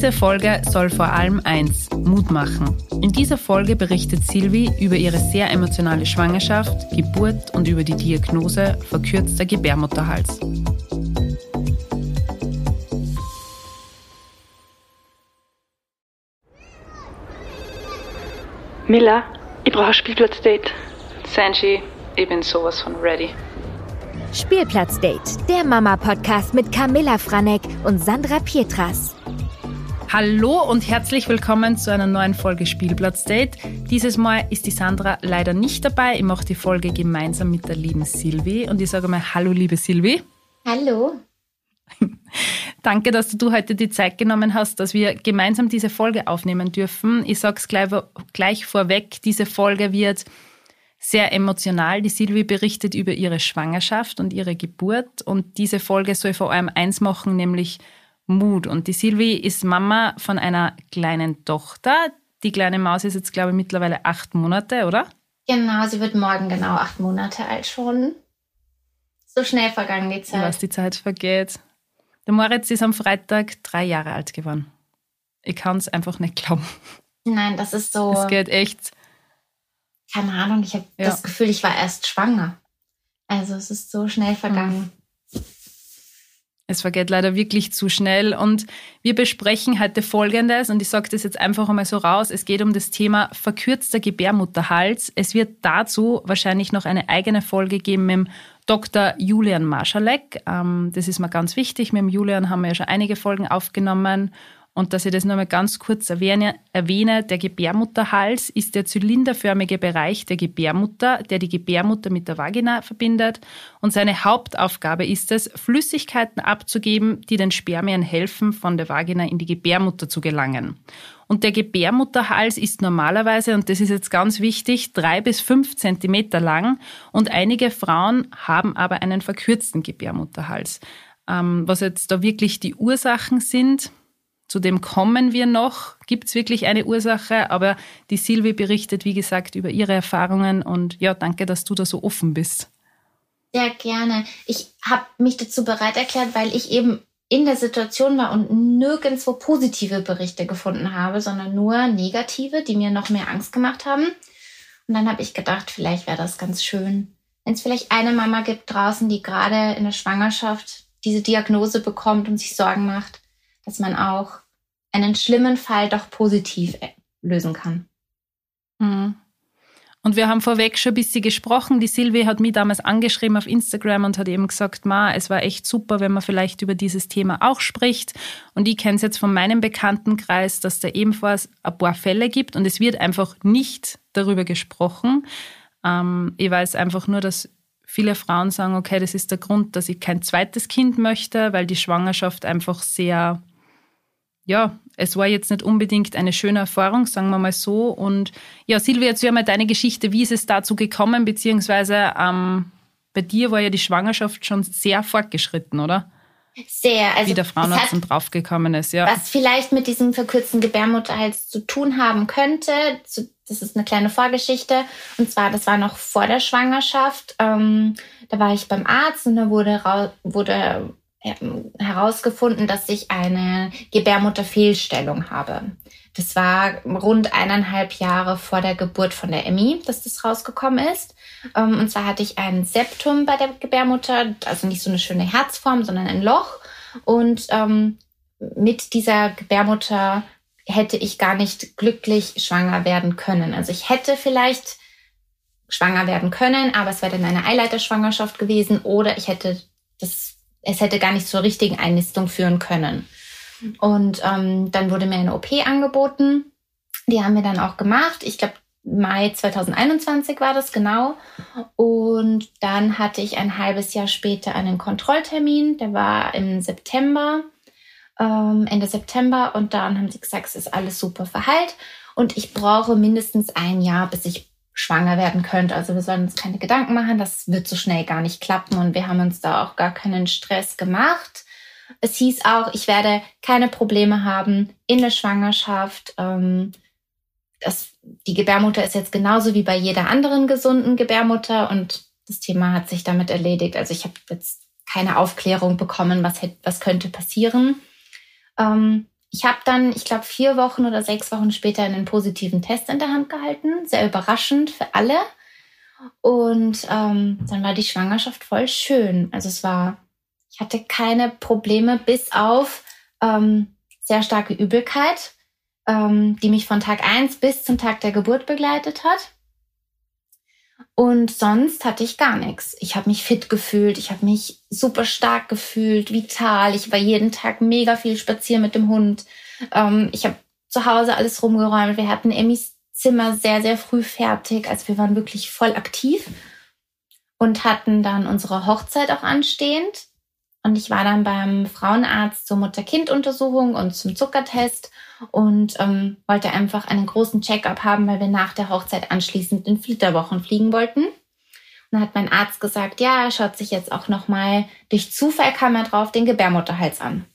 Diese Folge soll vor allem eins, Mut machen. In dieser Folge berichtet Silvi über ihre sehr emotionale Schwangerschaft, Geburt und über die Diagnose verkürzter Gebärmutterhals. Miller, ich brauche ein Spielplatzdate. Sanji, ich bin sowas von ready. Spielplatzdate, der Mama-Podcast mit Camilla Franek und Sandra Pietras. Hallo und herzlich willkommen zu einer neuen Folge Spielplatzdate. Dieses Mal ist die Sandra leider nicht dabei. Ich mache die Folge gemeinsam mit der lieben Silvi und ich sage mal Hallo, liebe Silvi. Hallo. Danke, dass du heute die Zeit genommen hast, dass wir gemeinsam diese Folge aufnehmen dürfen. Ich sage es gleich, gleich vorweg, diese Folge wird sehr emotional. Die Silvi berichtet über ihre Schwangerschaft und ihre Geburt. Und diese Folge soll vor allem eins machen, nämlich Mut. Und die Silvi ist Mama von einer kleinen Tochter. Die kleine Maus ist jetzt, glaube ich, mittlerweile acht Monate, oder? Genau, sie wird morgen genau acht Monate alt schon. So schnell vergangen die Zeit. Was die Zeit vergeht. Der Moritz ist am Freitag drei Jahre alt geworden. Ich kann es einfach nicht glauben. Nein, das ist so. Es geht echt keine Ahnung, ich habe ja. das Gefühl, ich war erst schwanger. Also es ist so schnell vergangen. Es vergeht leider wirklich zu schnell. Und wir besprechen heute Folgendes, und ich sage das jetzt einfach einmal so raus. Es geht um das Thema verkürzter Gebärmutterhals. Es wird dazu wahrscheinlich noch eine eigene Folge geben mit dem Dr. Julian Marschalek. Ähm, das ist mir ganz wichtig. Mit dem Julian haben wir ja schon einige Folgen aufgenommen. Und dass ich das nochmal ganz kurz erwähne, erwähne, der Gebärmutterhals ist der zylinderförmige Bereich der Gebärmutter, der die Gebärmutter mit der Vagina verbindet. Und seine Hauptaufgabe ist es, Flüssigkeiten abzugeben, die den Spermien helfen, von der Vagina in die Gebärmutter zu gelangen. Und der Gebärmutterhals ist normalerweise, und das ist jetzt ganz wichtig, drei bis fünf Zentimeter lang. Und einige Frauen haben aber einen verkürzten Gebärmutterhals. Ähm, was jetzt da wirklich die Ursachen sind, zu dem kommen wir noch. Gibt es wirklich eine Ursache? Aber die Silvi berichtet, wie gesagt, über ihre Erfahrungen. Und ja, danke, dass du da so offen bist. Sehr gerne. Ich habe mich dazu bereit erklärt, weil ich eben in der Situation war und nirgendwo positive Berichte gefunden habe, sondern nur negative, die mir noch mehr Angst gemacht haben. Und dann habe ich gedacht, vielleicht wäre das ganz schön, wenn es vielleicht eine Mama gibt draußen, die gerade in der Schwangerschaft diese Diagnose bekommt und sich Sorgen macht, dass man auch einen schlimmen Fall doch positiv äh, lösen kann. Mhm. Und wir haben vorweg schon ein bisschen gesprochen. Die Silvi hat mich damals angeschrieben auf Instagram und hat eben gesagt, Ma, es war echt super, wenn man vielleicht über dieses Thema auch spricht. Und ich kenne es jetzt von meinem Bekanntenkreis, dass da ebenfalls ein paar Fälle gibt und es wird einfach nicht darüber gesprochen. Ähm, ich weiß einfach nur, dass viele Frauen sagen, okay, das ist der Grund, dass ich kein zweites Kind möchte, weil die Schwangerschaft einfach sehr ja, es war jetzt nicht unbedingt eine schöne Erfahrung, sagen wir mal so. Und ja, Silvia, erzähl mal deine Geschichte. Wie ist es dazu gekommen? Beziehungsweise ähm, bei dir war ja die Schwangerschaft schon sehr fortgeschritten, oder? Sehr. Also Wie der Frauenarzt draufgekommen ist, ja. Was vielleicht mit diesem verkürzten Gebärmutterhals zu tun haben könnte, das ist eine kleine Vorgeschichte. Und zwar, das war noch vor der Schwangerschaft. Ähm, da war ich beim Arzt und da wurde, wurde herausgefunden, dass ich eine Gebärmutterfehlstellung habe. Das war rund eineinhalb Jahre vor der Geburt von der Emmy, dass das rausgekommen ist. Ähm, und zwar hatte ich ein Septum bei der Gebärmutter, also nicht so eine schöne Herzform, sondern ein Loch. Und ähm, mit dieser Gebärmutter hätte ich gar nicht glücklich schwanger werden können. Also ich hätte vielleicht schwanger werden können, aber es wäre dann eine Eileiterschwangerschaft gewesen oder ich hätte das es hätte gar nicht zur richtigen Einnistung führen können. Und ähm, dann wurde mir eine OP angeboten. Die haben wir dann auch gemacht. Ich glaube, Mai 2021 war das genau. Und dann hatte ich ein halbes Jahr später einen Kontrolltermin. Der war im September, ähm, Ende September. Und dann haben sie gesagt, es ist alles super verheilt. Und ich brauche mindestens ein Jahr, bis ich schwanger werden könnte. Also wir sollen uns keine Gedanken machen, das wird so schnell gar nicht klappen und wir haben uns da auch gar keinen Stress gemacht. Es hieß auch, ich werde keine Probleme haben in der Schwangerschaft. Ähm, das, die Gebärmutter ist jetzt genauso wie bei jeder anderen gesunden Gebärmutter und das Thema hat sich damit erledigt. Also ich habe jetzt keine Aufklärung bekommen, was, hätte, was könnte passieren. Ähm, ich habe dann, ich glaube, vier Wochen oder sechs Wochen später einen positiven Test in der Hand gehalten. Sehr überraschend für alle. Und ähm, dann war die Schwangerschaft voll schön. Also es war, ich hatte keine Probleme bis auf ähm, sehr starke Übelkeit, ähm, die mich von Tag eins bis zum Tag der Geburt begleitet hat. Und sonst hatte ich gar nichts. Ich habe mich fit gefühlt, ich habe mich super stark gefühlt, vital. Ich war jeden Tag mega viel spazieren mit dem Hund. Ähm, ich habe zu Hause alles rumgeräumt. Wir hatten Emmys Zimmer sehr, sehr früh fertig. Also wir waren wirklich voll aktiv und hatten dann unsere Hochzeit auch anstehend. Und ich war dann beim Frauenarzt zur Mutter-Kind-Untersuchung und zum Zuckertest und ähm, wollte einfach einen großen Check-up haben, weil wir nach der Hochzeit anschließend in Flitterwochen fliegen wollten. Und dann hat mein Arzt gesagt, ja, er schaut sich jetzt auch nochmal, durch Zufall kam er drauf, den Gebärmutterhals an.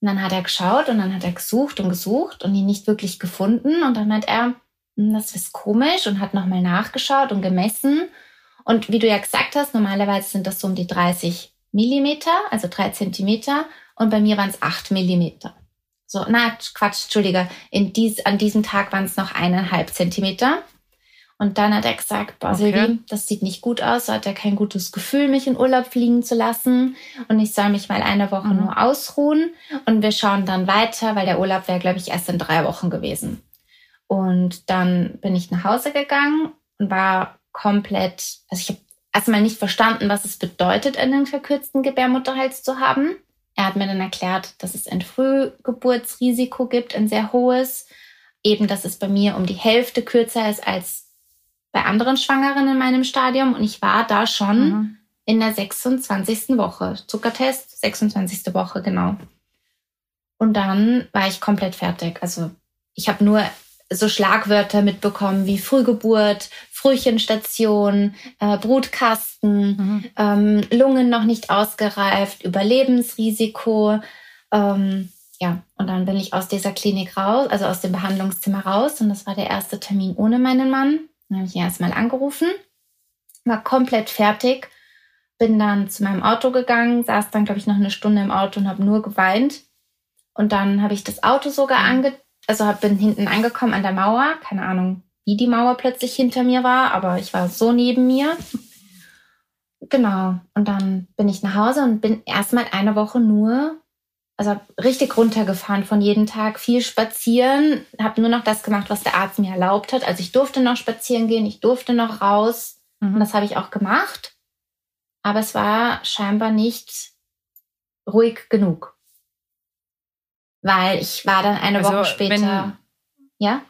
Und dann hat er geschaut und dann hat er gesucht und gesucht und ihn nicht wirklich gefunden. Und dann hat er, hm, das ist komisch und hat nochmal nachgeschaut und gemessen. Und wie du ja gesagt hast, normalerweise sind das so um die 30 Millimeter, also drei Zentimeter. Und bei mir waren es acht Millimeter. So, na, Quatsch, Entschuldige. In dies, an diesem Tag waren es noch eineinhalb Zentimeter. Und dann hat er gesagt, boah, okay. das sieht nicht gut aus. So hat er kein gutes Gefühl, mich in Urlaub fliegen zu lassen. Und ich soll mich mal eine Woche mhm. nur ausruhen. Und wir schauen dann weiter, weil der Urlaub wäre, glaube ich, erst in drei Wochen gewesen. Und dann bin ich nach Hause gegangen und war komplett, also ich habe erstmal nicht verstanden, was es bedeutet, einen verkürzten Gebärmutterhals zu haben. Er hat mir dann erklärt, dass es ein Frühgeburtsrisiko gibt, ein sehr hohes. Eben, dass es bei mir um die Hälfte kürzer ist als bei anderen Schwangeren in meinem Stadium. Und ich war da schon mhm. in der 26. Woche. Zuckertest, 26. Woche, genau. Und dann war ich komplett fertig. Also ich habe nur so Schlagwörter mitbekommen wie Frühgeburt, Frühchenstation, äh, Brutkasten, mhm. ähm, Lungen noch nicht ausgereift, Überlebensrisiko. Ähm, ja, und dann bin ich aus dieser Klinik raus, also aus dem Behandlungszimmer raus. Und das war der erste Termin ohne meinen Mann. Dann habe ich ihn erstmal angerufen, war komplett fertig, bin dann zu meinem Auto gegangen, saß dann, glaube ich, noch eine Stunde im Auto und habe nur geweint. Und dann habe ich das Auto sogar mhm. ange also bin hinten angekommen an der Mauer. Keine Ahnung, wie die Mauer plötzlich hinter mir war, aber ich war so neben mir. Genau. Und dann bin ich nach Hause und bin erstmal eine Woche nur, also richtig runtergefahren von jedem Tag, viel spazieren, habe nur noch das gemacht, was der Arzt mir erlaubt hat. Also ich durfte noch spazieren gehen, ich durfte noch raus mhm. und das habe ich auch gemacht. Aber es war scheinbar nicht ruhig genug weil ich war dann eine also, Woche später. Ja?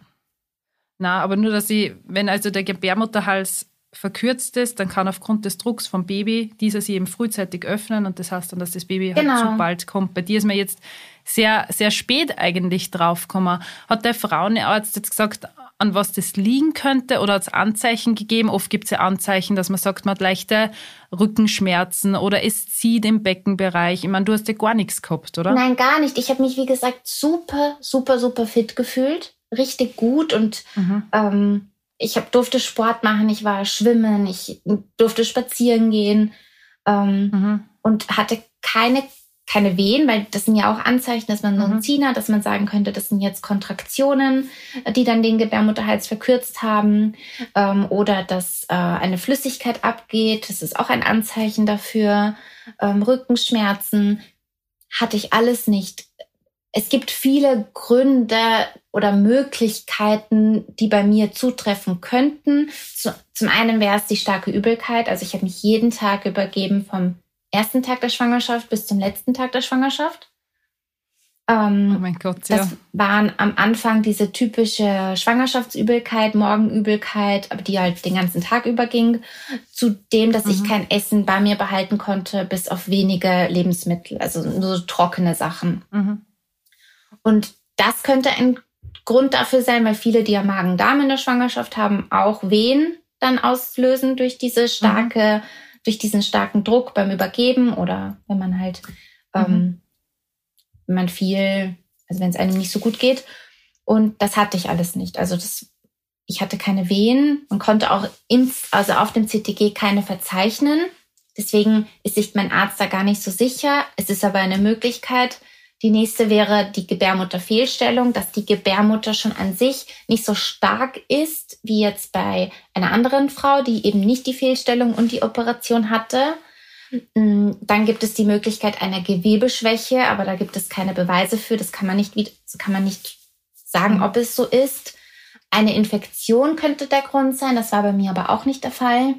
Na, aber nur, dass sie, wenn also der Gebärmutterhals verkürzt ist, dann kann aufgrund des Drucks vom Baby dieser sich eben frühzeitig öffnen und das heißt dann, dass das Baby halt genau. halt zu bald kommt. Bei dir ist mir jetzt sehr, sehr spät eigentlich draufgekommen. Hat der Frauenarzt jetzt gesagt, an was das liegen könnte oder hat es Anzeichen gegeben? Oft gibt es ja Anzeichen, dass man sagt, man hat leichte Rückenschmerzen oder es zieht im Beckenbereich. Ich meine, du hast ja gar nichts gehabt, oder? Nein, gar nicht. Ich habe mich, wie gesagt, super, super, super fit gefühlt. Richtig gut und mhm. ähm, ich hab, durfte Sport machen, ich war schwimmen, ich durfte spazieren gehen ähm, mhm. und hatte keine keine Wehen, weil das sind ja auch Anzeichen, dass man so einen mhm. Zieher, dass man sagen könnte, das sind jetzt Kontraktionen, die dann den Gebärmutterhals verkürzt haben ähm, oder dass äh, eine Flüssigkeit abgeht. Das ist auch ein Anzeichen dafür. Ähm, Rückenschmerzen hatte ich alles nicht. Es gibt viele Gründe oder Möglichkeiten, die bei mir zutreffen könnten. Zum einen wäre es die starke Übelkeit. Also ich habe mich jeden Tag übergeben vom ersten Tag der Schwangerschaft bis zum letzten Tag der Schwangerschaft. Ähm, oh mein Gott, ja. Das waren am Anfang diese typische Schwangerschaftsübelkeit, Morgenübelkeit, aber die halt den ganzen Tag überging, zu dem, dass mhm. ich kein Essen bei mir behalten konnte, bis auf wenige Lebensmittel, also nur so trockene Sachen. Mhm. Und das könnte ein Grund dafür sein, weil viele, die ja Magen-Darm in der Schwangerschaft haben, auch Wehen dann auslösen durch diese starke mhm durch diesen starken Druck beim Übergeben oder wenn man halt, mhm. ähm, wenn man viel, also wenn es einem nicht so gut geht. Und das hatte ich alles nicht. Also das, ich hatte keine Wehen. Man konnte auch ins, also auf dem CTG keine verzeichnen. Deswegen ist sich mein Arzt da gar nicht so sicher. Es ist aber eine Möglichkeit, Die nächste wäre die Gebärmutterfehlstellung, dass die Gebärmutter schon an sich nicht so stark ist wie jetzt bei einer anderen Frau, die eben nicht die Fehlstellung und die Operation hatte. Mm, dann gibt es die Möglichkeit einer Gewebeschwäche, aber da gibt es keine Beweise für. Das kann man nicht, kann man nicht sagen, ob es so ist. Eine Infektion könnte der Grund sein. Das war bei mir aber auch nicht der Fall.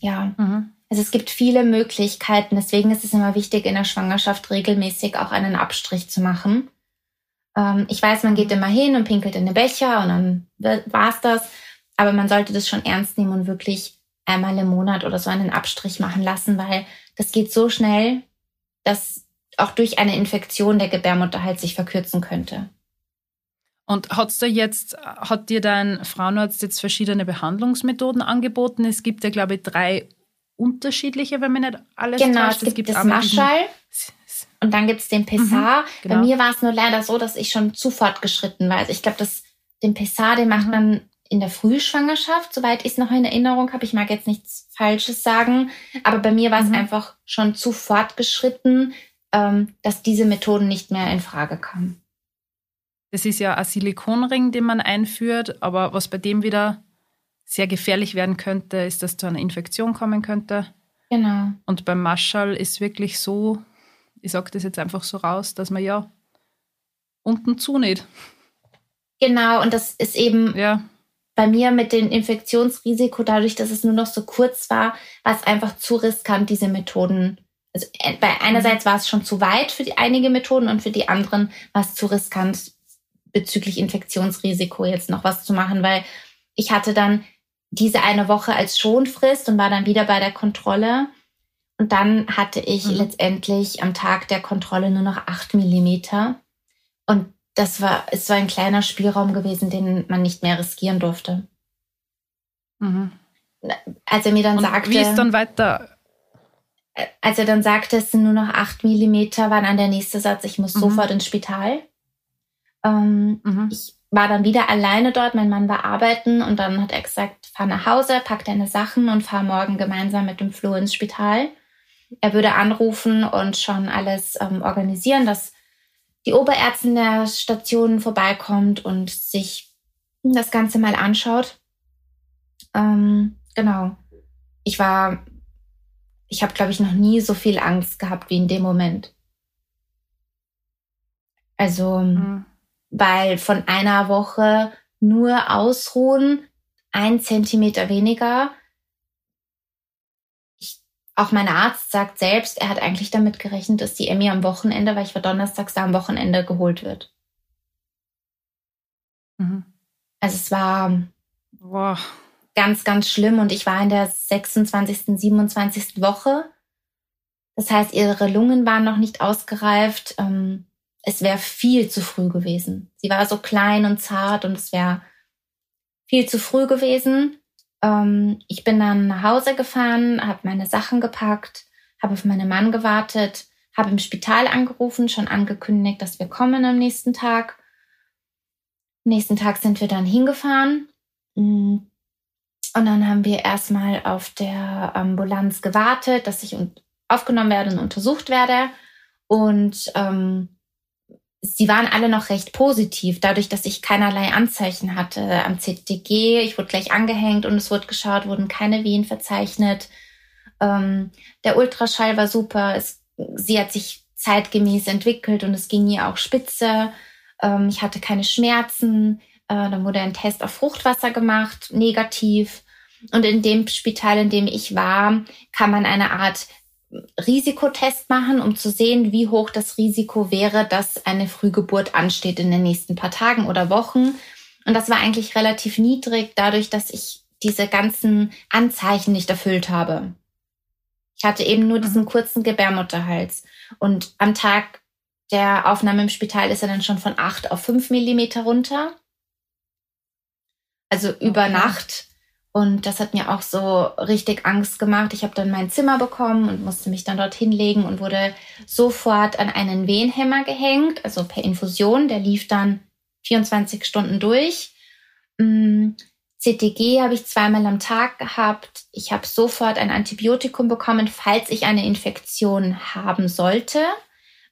Ja. Mhm. Also es gibt viele Möglichkeiten. Deswegen ist es immer wichtig, in der Schwangerschaft regelmäßig auch einen Abstrich zu machen. Ähm, ich weiß, man geht immer hin und pinkelt in den Becher und dann war's das. Aber man sollte das schon ernst nehmen und wirklich einmal im Monat oder so einen Abstrich machen lassen, weil das geht so schnell, dass auch durch eine Infektion der Gebärmutter halt sich verkürzen könnte. Und hat's da jetzt, hat dir dein Frauenarzt jetzt verschiedene Behandlungsmethoden angeboten? Es gibt ja, glaube ich, drei unterschiedliche, wenn man nicht alles Genau, täuscht. es gibt, gibt das Maschall und dann gibt es den Pessar. Mhm, genau. Bei mir war es nur leider so, dass ich schon zu fortgeschritten war. Also ich glaube, den Pessar, den macht mhm. man in der Frühschwangerschaft, soweit ich es noch in Erinnerung habe. Ich mag jetzt nichts Falsches sagen, aber bei mir war es mhm. einfach schon zu fortgeschritten, ähm, dass diese Methoden nicht mehr in Frage kamen. Das ist ja ein Silikonring, den man einführt, aber was bei dem wieder sehr gefährlich werden könnte, ist, dass zu einer Infektion kommen könnte. Genau. Und beim Marschall ist wirklich so, ich sage das jetzt einfach so raus, dass man ja unten zunäht. Genau, und das ist eben ja. bei mir mit dem Infektionsrisiko, dadurch, dass es nur noch so kurz war, war es einfach zu riskant, diese Methoden. Also äh, bei einerseits war es schon zu weit für die einige Methoden und für die anderen war es zu riskant bezüglich Infektionsrisiko jetzt noch was zu machen, weil ich hatte dann diese eine Woche als Schonfrist und war dann wieder bei der Kontrolle. Und dann hatte ich mhm. letztendlich am Tag der Kontrolle nur noch acht Millimeter. Und das war, es war ein kleiner Spielraum gewesen, den man nicht mehr riskieren durfte. Mhm. Als er mir dann und sagte. Wie ist dann weiter? Als er dann sagte, es sind nur noch acht Millimeter, war dann der nächste Satz, ich muss mhm. sofort ins Spital. Ähm, mhm. Ich war dann wieder alleine dort. Mein Mann war arbeiten und dann hat er gesagt, fahr nach Hause, pack deine Sachen und fahr morgen gemeinsam mit dem Flo ins Spital. Er würde anrufen und schon alles ähm, organisieren, dass die Oberärztin der Station vorbeikommt und sich das Ganze mal anschaut. Ähm, genau. Ich war, ich habe, glaube ich, noch nie so viel Angst gehabt wie in dem Moment. Also, mhm weil von einer Woche nur ausruhen, ein Zentimeter weniger. Ich, auch mein Arzt sagt selbst, er hat eigentlich damit gerechnet, dass die Emmy am Wochenende, weil ich war donnerstags da am Wochenende geholt wird. Mhm. Also es war Boah. ganz, ganz schlimm und ich war in der 26., 27. Woche. Das heißt, ihre Lungen waren noch nicht ausgereift. Ähm, es wäre viel zu früh gewesen. Sie war so klein und zart und es wäre viel zu früh gewesen. Ähm, ich bin dann nach Hause gefahren, habe meine Sachen gepackt, habe auf meinen Mann gewartet, habe im Spital angerufen, schon angekündigt, dass wir kommen am nächsten Tag. Am nächsten Tag sind wir dann hingefahren. Mm. Und dann haben wir erstmal auf der Ambulanz gewartet, dass ich aufgenommen werde und untersucht werde. Und ähm, sie waren alle noch recht positiv, dadurch, dass ich keinerlei Anzeichen hatte am CTG. Ich wurde gleich angehängt und es wurde geschaut, wurden keine Wehen verzeichnet. Ähm, der Ultraschall war super. Es, sie hat sich zeitgemäß entwickelt und es ging ihr auch spitze. Ähm, ich hatte keine Schmerzen. Äh, dann wurde ein Test auf Fruchtwasser gemacht, negativ. Und in dem Spital, in dem ich war, kann man eine Art Risikotest machen, um zu sehen, wie hoch das Risiko wäre, dass eine Frühgeburt ansteht in den nächsten paar Tagen oder Wochen. Und das war eigentlich relativ niedrig, dadurch, dass ich diese ganzen Anzeichen nicht erfüllt habe. Ich hatte eben nur diesen mhm. kurzen Gebärmutterhals. Und am Tag der Aufnahme im Spital ist er dann schon von acht auf fünf Millimeter runter. Also über. Nacht und das hat mir auch so richtig Angst gemacht. Ich habe dann mein Zimmer bekommen und musste mich dann dort hinlegen und wurde sofort an einen Wehenhemmer gehängt, also per Infusion. Der lief dann 24 Stunden durch. Mm, CTG habe ich zweimal am Tag gehabt. Ich habe sofort ein Antibiotikum bekommen, falls ich eine Infektion haben sollte.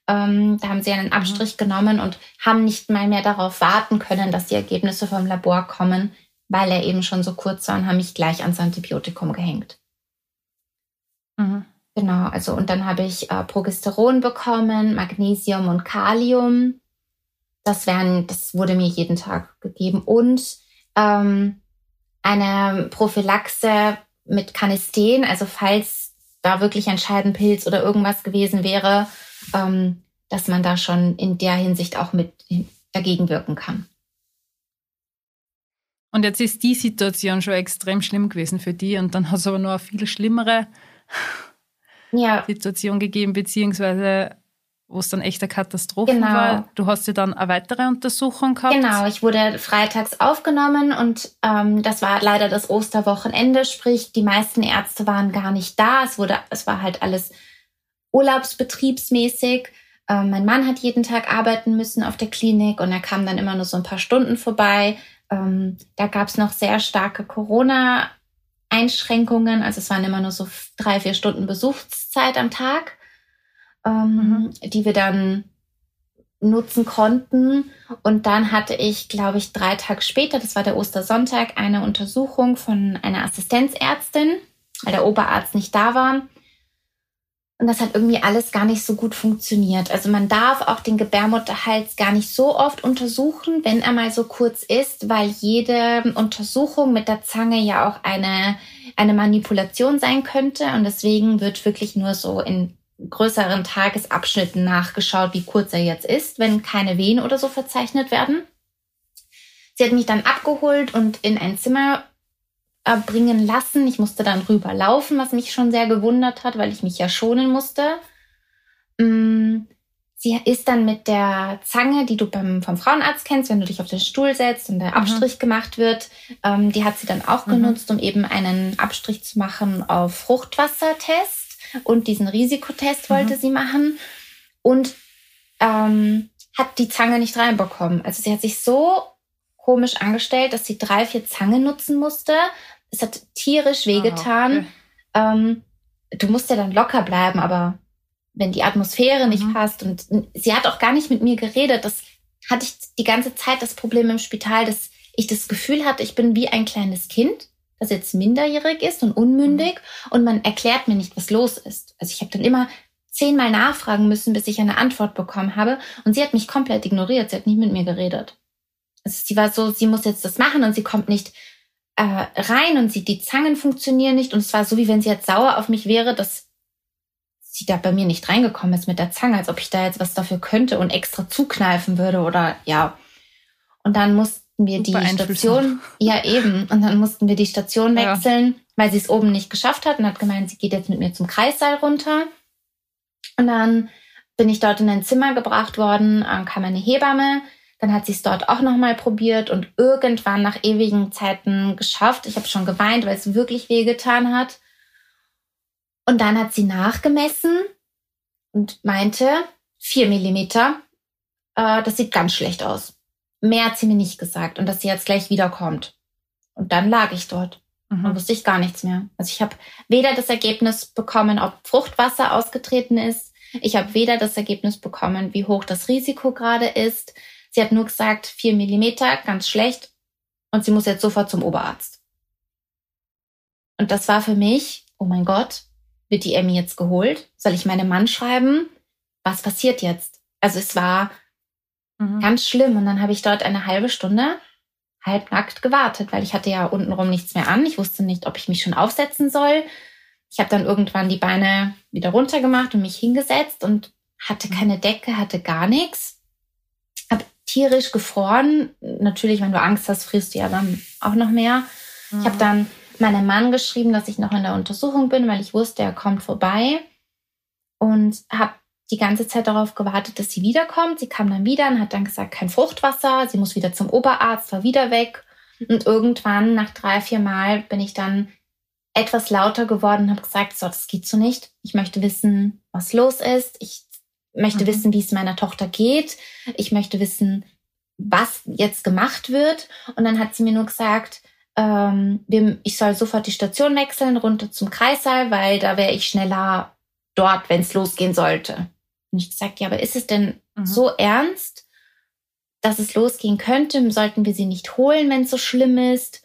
Ähm, da haben sie einen Abstrich mhm. genommen und haben nicht mal mehr darauf warten können, dass die Ergebnisse vom Labor kommen, weil er eben schon so kurz war und haben mich gleich ans Antibiotikum gehängt. Mhm. Genau, also und dann habe ich äh, Progesteron bekommen, Magnesium und Kalium. Das werden, das wurde mir jeden Tag gegeben und ähm, eine Prophylaxe mit Canesten, also falls da wirklich ein Scheidenpilz oder irgendwas gewesen wäre, ähm, dass man da schon in der Hinsicht auch mit dagegen wirken kann. Und jetzt ist die Situation schon extrem schlimm gewesen für die und dann hast du aber noch eine viel schlimmere ja. Situation gegeben, beziehungsweise wo es dann echt eine Katastrophe genau. war. Du hast ja dann eine weitere Untersuchung gehabt. Genau, ich wurde freitags aufgenommen und ähm, das war leider das Osterwochenende, sprich die meisten Ärzte waren gar nicht da. Es wurde, es war halt alles urlaubsbetriebsmäßig. Ähm, mein Mann hat jeden Tag arbeiten müssen auf der Klinik und er kam dann immer nur so ein paar Stunden vorbei. Ähm, da gab es noch sehr starke Corona-Einschränkungen, also es waren immer nur so drei, vier Stunden Besuchszeit am Tag ähm, mhm. die wir dann nutzen konnten. Und dann hatte ich, glaube ich, drei Tage später, das war der Ostersonntag, eine Untersuchung von einer Assistenzärztin, weil der Oberarzt nicht da war. Und das hat irgendwie alles gar nicht so gut funktioniert. Also man darf auch den Gebärmutterhals gar nicht so oft untersuchen, wenn er mal so kurz ist, weil jede Untersuchung mit der Zange ja auch eine, eine Manipulation sein könnte. Und deswegen wird wirklich nur so in größeren Tagesabschnitten nachgeschaut, wie kurz er jetzt ist, wenn keine Wehen oder so verzeichnet werden. Sie hat mich dann abgeholt und in ein Zimmer bringen lassen. Ich musste dann rüberlaufen, was mich schon sehr gewundert hat, weil ich mich ja schonen musste. Mm, sie ist dann mit der Zange, die du beim, vom Frauenarzt kennst, wenn du dich auf den Stuhl setzt und der mhm. Abstrich gemacht wird, ähm, die hat sie dann auch mhm. genutzt, um eben einen Abstrich zu machen auf Fruchtwassertest und diesen Risikotest wollte mhm. sie machen und ähm, hat die Zange nicht reinbekommen. Also sie hat sich so komisch angestellt, dass sie drei, vier Zangen nutzen musste. Es hat tierisch wehgetan. Oh, okay. ähm, du musst ja dann locker bleiben, aber wenn die Atmosphäre nicht mhm. passt und sie hat auch gar nicht mit mir geredet, das hatte ich die ganze Zeit das Problem im Spital, dass ich das Gefühl hatte, ich bin wie ein kleines Kind das jetzt minderjährig ist und unmündig mhm. und man erklärt mir nicht, was los ist. Also ich habe dann immer zehnmal nachfragen müssen, bis ich eine Antwort bekommen habe und sie hat mich komplett ignoriert. Sie hat nicht mit mir geredet. Also sie war so, sie muss jetzt das machen und sie kommt nicht äh, rein und sie, die Zangen funktionieren nicht und es war so, wie wenn sie jetzt sauer auf mich wäre, dass sie da bei mir nicht reingekommen ist mit der Zange, als ob ich da jetzt was dafür könnte und extra zukneifen würde oder ja. Und dann muss wir die Station, ja eben, und dann mussten wir die Station wechseln, ja. weil sie es oben nicht geschafft hat und hat gemeint, sie geht jetzt mit mir zum Kreissaal runter. Und dann bin ich dort in ein Zimmer gebracht worden, kam eine Hebamme, dann hat sie es dort auch nochmal probiert und irgendwann nach ewigen Zeiten geschafft. Ich habe schon geweint, weil es wirklich wehgetan hat. Und dann hat sie nachgemessen und meinte, vier Millimeter, äh, das sieht ganz schlecht aus. Mehr hat sie mir nicht gesagt und dass sie jetzt gleich wiederkommt. Und dann lag ich dort mhm. und wusste ich gar nichts mehr. Also ich habe weder das Ergebnis bekommen, ob Fruchtwasser ausgetreten ist. Ich habe weder das Ergebnis bekommen, wie hoch das Risiko gerade ist. Sie hat nur gesagt, vier Millimeter, ganz schlecht. Und sie muss jetzt sofort zum Oberarzt. Und das war für mich, oh mein Gott, wird die Emmy jetzt geholt? Soll ich meinem Mann schreiben? Was passiert jetzt? Also es war Mhm. Ganz schlimm. Und dann habe ich dort eine halbe Stunde halbnackt gewartet, weil ich hatte ja untenrum nichts mehr an. Ich wusste nicht, ob ich mich schon aufsetzen soll. Ich habe dann irgendwann die Beine wieder runtergemacht und mich hingesetzt und hatte keine Decke, hatte gar nichts. Tierisch gefroren. Natürlich, wenn du Angst hast, frierst du ja dann auch noch mehr. Mhm. Ich habe dann meinem Mann geschrieben, dass ich noch in der Untersuchung bin, weil ich wusste, er kommt vorbei. Und habe die ganze Zeit darauf gewartet, dass sie wiederkommt. Sie kam dann wieder und hat dann gesagt, kein Fruchtwasser, sie muss wieder zum Oberarzt, war wieder weg. Und irgendwann, nach drei, vier Mal, bin ich dann etwas lauter geworden und habe gesagt, so, das geht so nicht. Ich möchte wissen, was los ist. Ich möchte mhm. wissen, wie es meiner Tochter geht. Ich möchte wissen, was jetzt gemacht wird. Und dann hat sie mir nur gesagt, ähm, ich soll sofort die Station wechseln, runter zum Kreissaal, weil da wäre ich schneller dort, wenn es losgehen sollte. Und ich gesagt, ja, aber ist es denn mhm. so ernst, dass es losgehen könnte? Sollten wir sie nicht holen, wenn es so schlimm ist?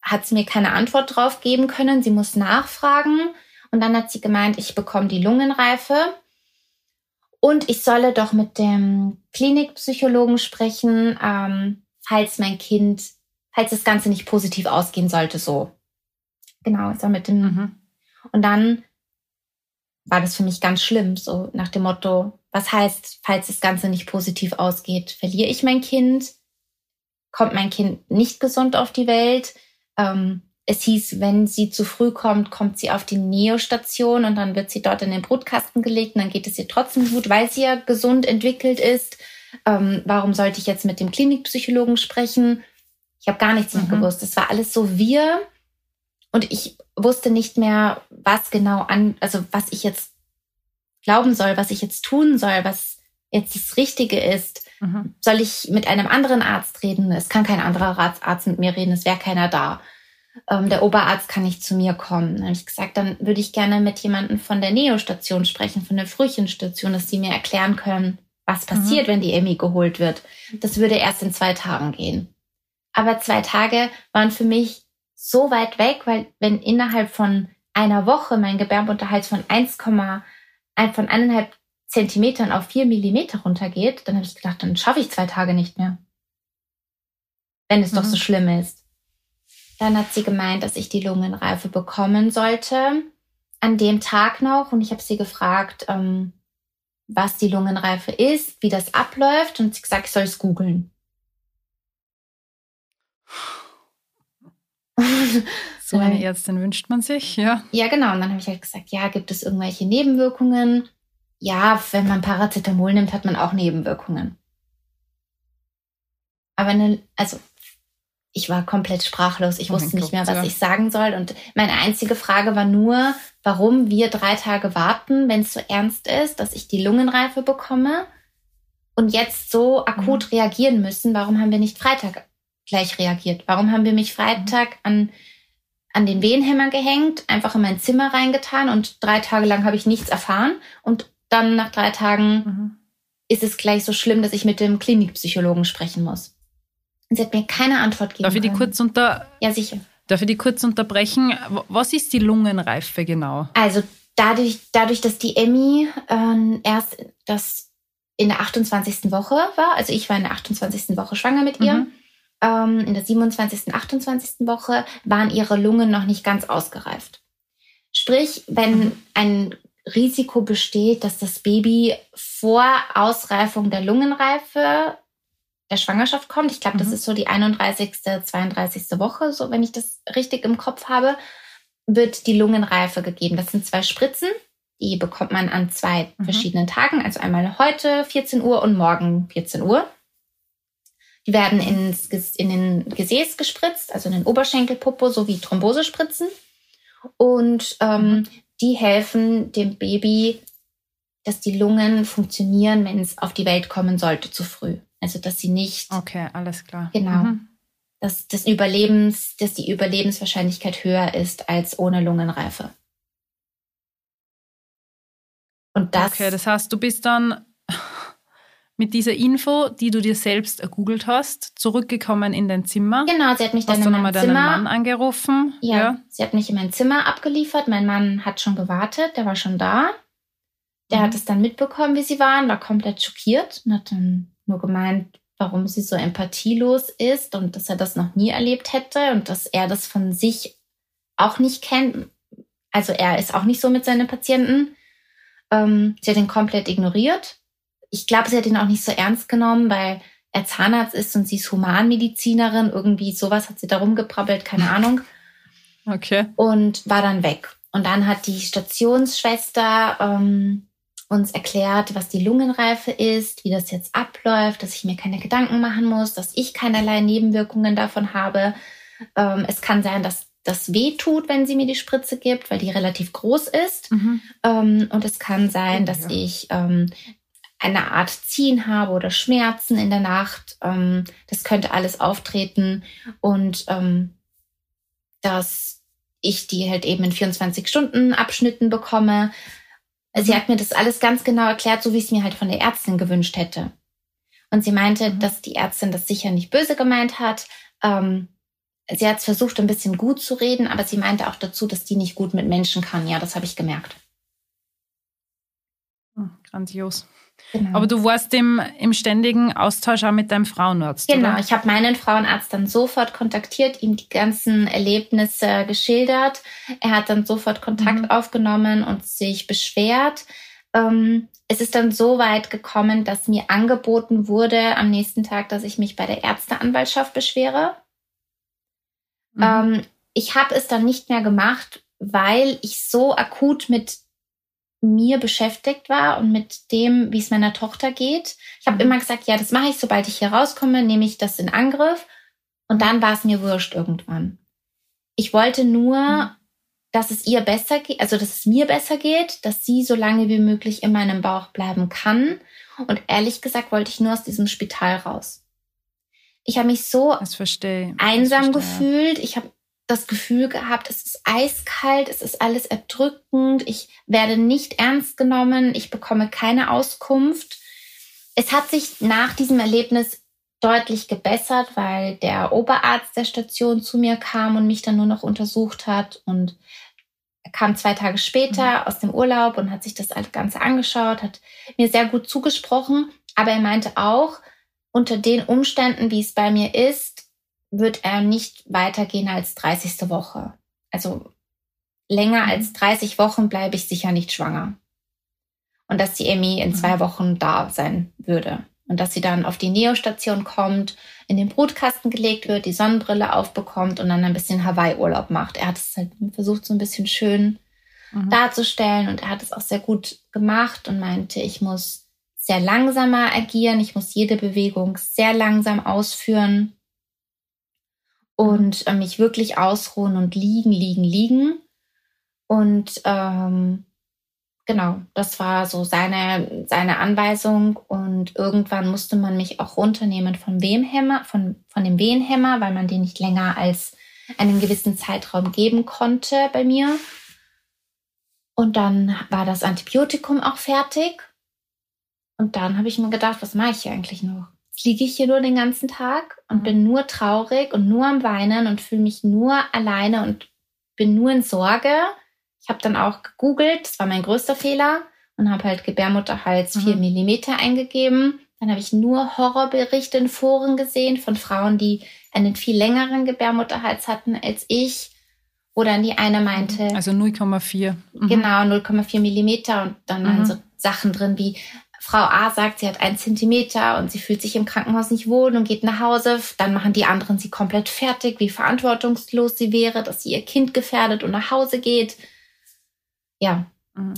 Hat sie mir keine Antwort drauf geben können. Sie muss nachfragen. Und dann hat sie gemeint, ich bekomme die Lungenreife. Und ich solle doch mit dem Klinikpsychologen sprechen, ähm, falls mein Kind, falls das Ganze nicht positiv ausgehen sollte, so. Genau, ich soll mit dem. Mhm. Und dann war das für mich ganz schlimm, so nach dem Motto, was heißt, falls das Ganze nicht positiv ausgeht, verliere ich mein Kind? Kommt mein Kind nicht gesund auf die Welt? Ähm, es hieß, wenn sie zu früh kommt, kommt sie auf die Neostation und dann wird sie dort in den Brutkasten gelegt und dann geht es ihr trotzdem gut, weil sie ja gesund entwickelt ist. Ähm, warum sollte ich jetzt mit dem Klinikpsychologen sprechen? Ich habe gar nichts mehr mhm. gewusst. Das war alles so wir und ich wusste nicht mehr, was genau an, also was ich jetzt glauben soll, was ich jetzt tun soll, was jetzt das Richtige ist. Mhm. Soll ich mit einem anderen Arzt reden? Es kann kein anderer Arzt mit mir reden, es wäre keiner da ähm, der Oberarzt kann nicht zu mir kommen. Dann habe ich gesagt, dann würde ich gerne mit jemandem von der Neostation sprechen, von der Frühchenstation, dass die mir erklären können, was passiert, mhm. wenn die Emmy geholt wird. Das würde erst in zwei Tagen gehen. Aber zwei Tage waren für mich so weit weg, weil wenn innerhalb von einer Woche mein Gebärmutterhals von 1, von eineinhalb Zentimetern auf vier Millimeter runtergeht, dann habe ich gedacht, dann schaffe ich zwei Tage nicht mehr. Wenn es mhm. doch so mhm. schlimm ist. Dann hat sie gemeint, dass ich die Lungenreife bekommen sollte. An dem Tag noch. Und ich habe sie gefragt, ähm, was die Lungenreife ist, wie das abläuft. Und sie gesagt, ich soll es googeln. So eine Ärztin wünscht man sich, ja. Ja, genau. Und dann habe ich halt gesagt, ja, gibt es irgendwelche Nebenwirkungen? Ja, wenn man Paracetamol nimmt, hat man auch Nebenwirkungen. Aber eine, also ich war komplett sprachlos. Ich oh wusste nicht mehr, was ja. ich sagen soll. Und meine einzige Frage war nur, warum wir drei Tage warten, wenn es so ernst ist, dass ich die Lungenreife bekomme und jetzt so akut mhm. reagieren müssen. Warum haben wir nicht Freitag gleich reagiert? Warum haben wir mich Freitag an, an den Wehenhämmer gehängt, einfach in mein Zimmer reingetan und drei Tage lang habe ich nichts erfahren und dann nach drei Tagen mhm. ist es gleich so schlimm, dass ich mit dem Klinikpsychologen sprechen muss. Und sie hat mir keine Antwort gegeben. Darf ich die kurz unter ja, sicher. Darf ich die kurz unterbrechen? Was ist die Lungenreife genau? Also dadurch, dadurch dass die Emmy äh, erst das in der 28. Woche war, also ich war in der 28. Woche schwanger mit ihr, mhm. ähm, in der 27., 28. Woche waren ihre Lungen noch nicht ganz ausgereift. Sprich, wenn mhm. ein Risiko besteht, dass das Baby vor Ausreifung der Lungenreife der Schwangerschaft kommt. Ich glaube, mhm. das ist so die 31., 32. Woche, so wenn ich das richtig im Kopf habe, wird die Lungenreife gegeben. Das sind zwei Spritzen, die bekommt man an zwei mhm. verschiedenen Tagen, also einmal heute 14 Uhr und morgen 14 Uhr. Die werden ins, in den Gesäß gespritzt, also in den Oberschenkelpopo sowie Thrombosespritzen. Und ähm, mhm. die helfen dem Baby, dass die Lungen funktionieren, wenn es auf die Welt kommen sollte, zu früh. Also dass sie nicht. Okay, alles klar. Genau. Mhm. Dass, das Überlebens, dass die Überlebenswahrscheinlichkeit höher ist als ohne Lungenreife. Und das. Okay, das heißt, du bist dann mit dieser Info, die du dir selbst ergoogelt hast, zurückgekommen in dein Zimmer. Genau, sie hat mich dann hast in mein Zimmer. deinen Mann angerufen. Ja, ja, sie hat mich in mein Zimmer abgeliefert. Mein Mann hat schon gewartet, der war schon da. Der mhm. hat es dann mitbekommen, wie sie waren, war komplett schockiert und hat dann nur gemeint, warum sie so empathielos ist und dass er das noch nie erlebt hätte und dass er das von sich auch nicht kennt. Also er ist auch nicht so mit seinen Patienten. Ähm, sie hat ihn komplett ignoriert. Ich glaube, sie hat ihn auch nicht so ernst genommen, weil er Zahnarzt ist und sie ist Humanmedizinerin. Irgendwie sowas hat sie da rumgeprabbelt, keine Ahnung. Okay. Und war dann weg. Und dann hat die Stationsschwester ähm, uns erklärt, was die Lungenreife ist, wie das jetzt abläuft, dass ich mir keine Gedanken machen muss, dass ich keinerlei Nebenwirkungen davon habe. Ähm, es kann sein, dass das weh tut, wenn sie mir die Spritze gibt, weil die relativ groß ist. Mhm. Ähm, und es kann sein, dass ja. ich ähm, eine Art Ziehen habe oder Schmerzen in der Nacht. Ähm, das könnte alles auftreten und ähm, dass ich die halt eben in 24 Stunden Abschnitten bekomme Sie hat mir das alles ganz genau erklärt, so wie ich es mir halt von der Ärztin gewünscht hätte. Und sie meinte, mhm. dass die Ärztin das sicher nicht böse gemeint hat. Ähm, sie hat es versucht, ein bisschen gut zu reden, aber sie meinte auch dazu, dass die nicht gut mit Menschen kann. Ja, das habe ich gemerkt. Hm, grandios. Genau. Aber du warst im, im ständigen Austausch auch mit deinem Frauenarzt. Genau, oder? ich habe meinen Frauenarzt dann sofort kontaktiert, ihm die ganzen Erlebnisse geschildert. Er hat dann sofort Kontakt mhm. aufgenommen und sich beschwert. Ähm, es ist dann so weit gekommen, dass mir angeboten wurde am nächsten Tag, dass ich mich bei der Ärzteanwaltschaft beschwere. Mhm. Ähm, ich habe es dann nicht mehr gemacht, weil ich so akut mit mir beschäftigt war und mit dem, wie es meiner Tochter geht. Ich habe mhm. immer gesagt, ja, das mache ich, sobald ich hier rauskomme, nehme ich das in Angriff. Und dann war es mir wurscht irgendwann. Ich wollte nur, mhm. dass es ihr besser geht, also dass es mir besser geht, dass sie so lange wie möglich in meinem Bauch bleiben kann. Und ehrlich gesagt wollte ich nur aus diesem Spital raus. Ich habe mich so einsam gefühlt. Ich habe das Gefühl gehabt, es ist eiskalt, es ist alles erdrückend, ich werde nicht ernst genommen, ich bekomme keine Auskunft. Es hat sich nach diesem Erlebnis deutlich gebessert, weil der Oberarzt der Station zu mir kam und mich dann nur noch untersucht hat und er kam zwei Tage später mhm. aus dem Urlaub und hat sich das Ganze angeschaut, hat mir sehr gut zugesprochen, aber er meinte auch, unter den Umständen, wie es bei mir ist, wird er nicht weitergehen als 30. Woche. Also länger als 30 mhm. Wochen bleibe ich sicher nicht schwanger. Und dass die Emmy in zwei mhm. Wochen da sein würde. Und dass sie dann auf die Neostation kommt, in den Brutkasten gelegt wird, die Sonnenbrille aufbekommt und dann ein bisschen Hawaii-Urlaub macht. Er hat es halt versucht, so ein bisschen schön mhm. darzustellen und er hat es auch sehr gut gemacht und meinte, ich muss sehr langsamer agieren, ich muss jede Bewegung sehr langsam ausführen und äh, mich wirklich ausruhen und liegen, liegen, liegen. Und ähm, genau, das war so seine, seine Anweisung. Und irgendwann musste man mich auch runternehmen vom Wehenhemmer, von, von dem Wehenhemmer, weil man den nicht länger als einen gewissen Zeitraum geben konnte bei mir. Und dann war das Antibiotikum auch fertig. Und dann habe ich mir gedacht, was mache ich hier eigentlich noch? Jetzt liege ich hier nur den ganzen Tag und mhm. bin nur traurig und nur am Weinen und fühle mich nur alleine und bin nur in Sorge. Ich habe dann auch gegoogelt, das war mein größter Fehler und habe halt Gebärmutterhals mhm. 4 mm eingegeben. Dann habe ich nur Horrorberichte in Foren gesehen von Frauen, die einen viel längeren Gebärmutterhals hatten als ich. Oder die eine meinte. Also 0,4. Mhm. Genau, 0,4 Millimeter und dann mhm. so Sachen drin wie Frau A sagt, sie hat einen Zentimeter und sie fühlt sich im Krankenhaus nicht wohl und geht nach Hause. Dann machen die anderen sie komplett fertig, wie verantwortungslos sie wäre, dass sie ihr Kind gefährdet und nach Hause geht. Ja. Mhm.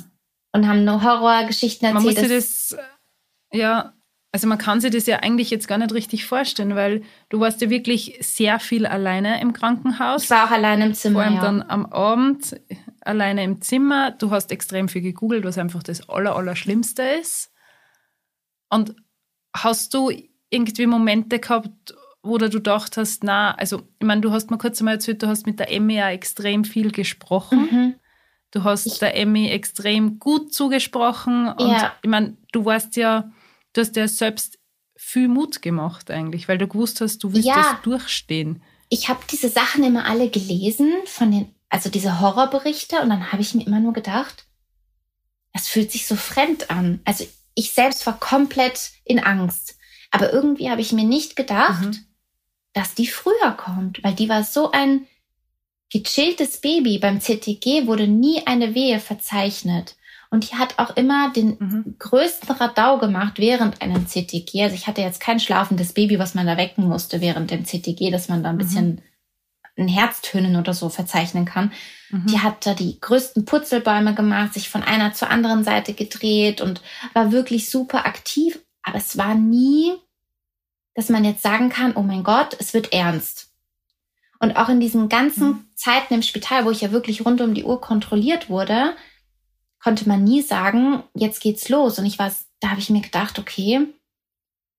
Und haben nur Horrorgeschichten erzählt. Man muss das, ja, also man kann sich das ja eigentlich jetzt gar nicht richtig vorstellen, weil du warst ja wirklich sehr viel alleine im Krankenhaus. Ich war auch alleine im Zimmer. Vor allem ja. dann am Abend alleine im Zimmer. Du hast extrem viel gegoogelt, was einfach das Aller, Allerschlimmste ist. Und hast du irgendwie Momente gehabt, wo du gedacht hast, na, also ich meine, du hast mir kurz einmal erzählt, du hast mit der Emmy ja extrem viel gesprochen. Mhm. Du hast ich, der Emmy extrem gut zugesprochen und ja. ich meine, du warst ja, du hast ja selbst viel Mut gemacht eigentlich, weil du gewusst hast, du willst ja. das durchstehen. Ich habe diese Sachen immer alle gelesen von den, also diese Horrorberichte und dann habe ich mir immer nur gedacht, es fühlt sich so fremd an. Also ich selbst war komplett in Angst. Aber irgendwie habe ich mir nicht gedacht, mhm. dass die früher kommt, weil die war so ein gechilltes Baby. Beim CTG wurde nie eine Wehe verzeichnet. Und die hat auch immer den mhm. größten Radau gemacht während einem CTG. Also ich hatte jetzt kein schlafendes Baby, was man da wecken musste während dem CTG, dass man da ein mhm. bisschen ein Herztönen oder so verzeichnen kann. Mhm. Die hat da die größten Putzelbäume gemacht, sich von einer zur anderen Seite gedreht und war wirklich super aktiv. Aber es war nie, dass man jetzt sagen kann, oh mein Gott, es wird ernst. Und auch in diesen ganzen mhm. Zeiten im Spital, wo ich ja wirklich rund um die Uhr kontrolliert wurde, konnte man nie sagen, jetzt geht's los. Und ich war, da habe ich mir gedacht, okay,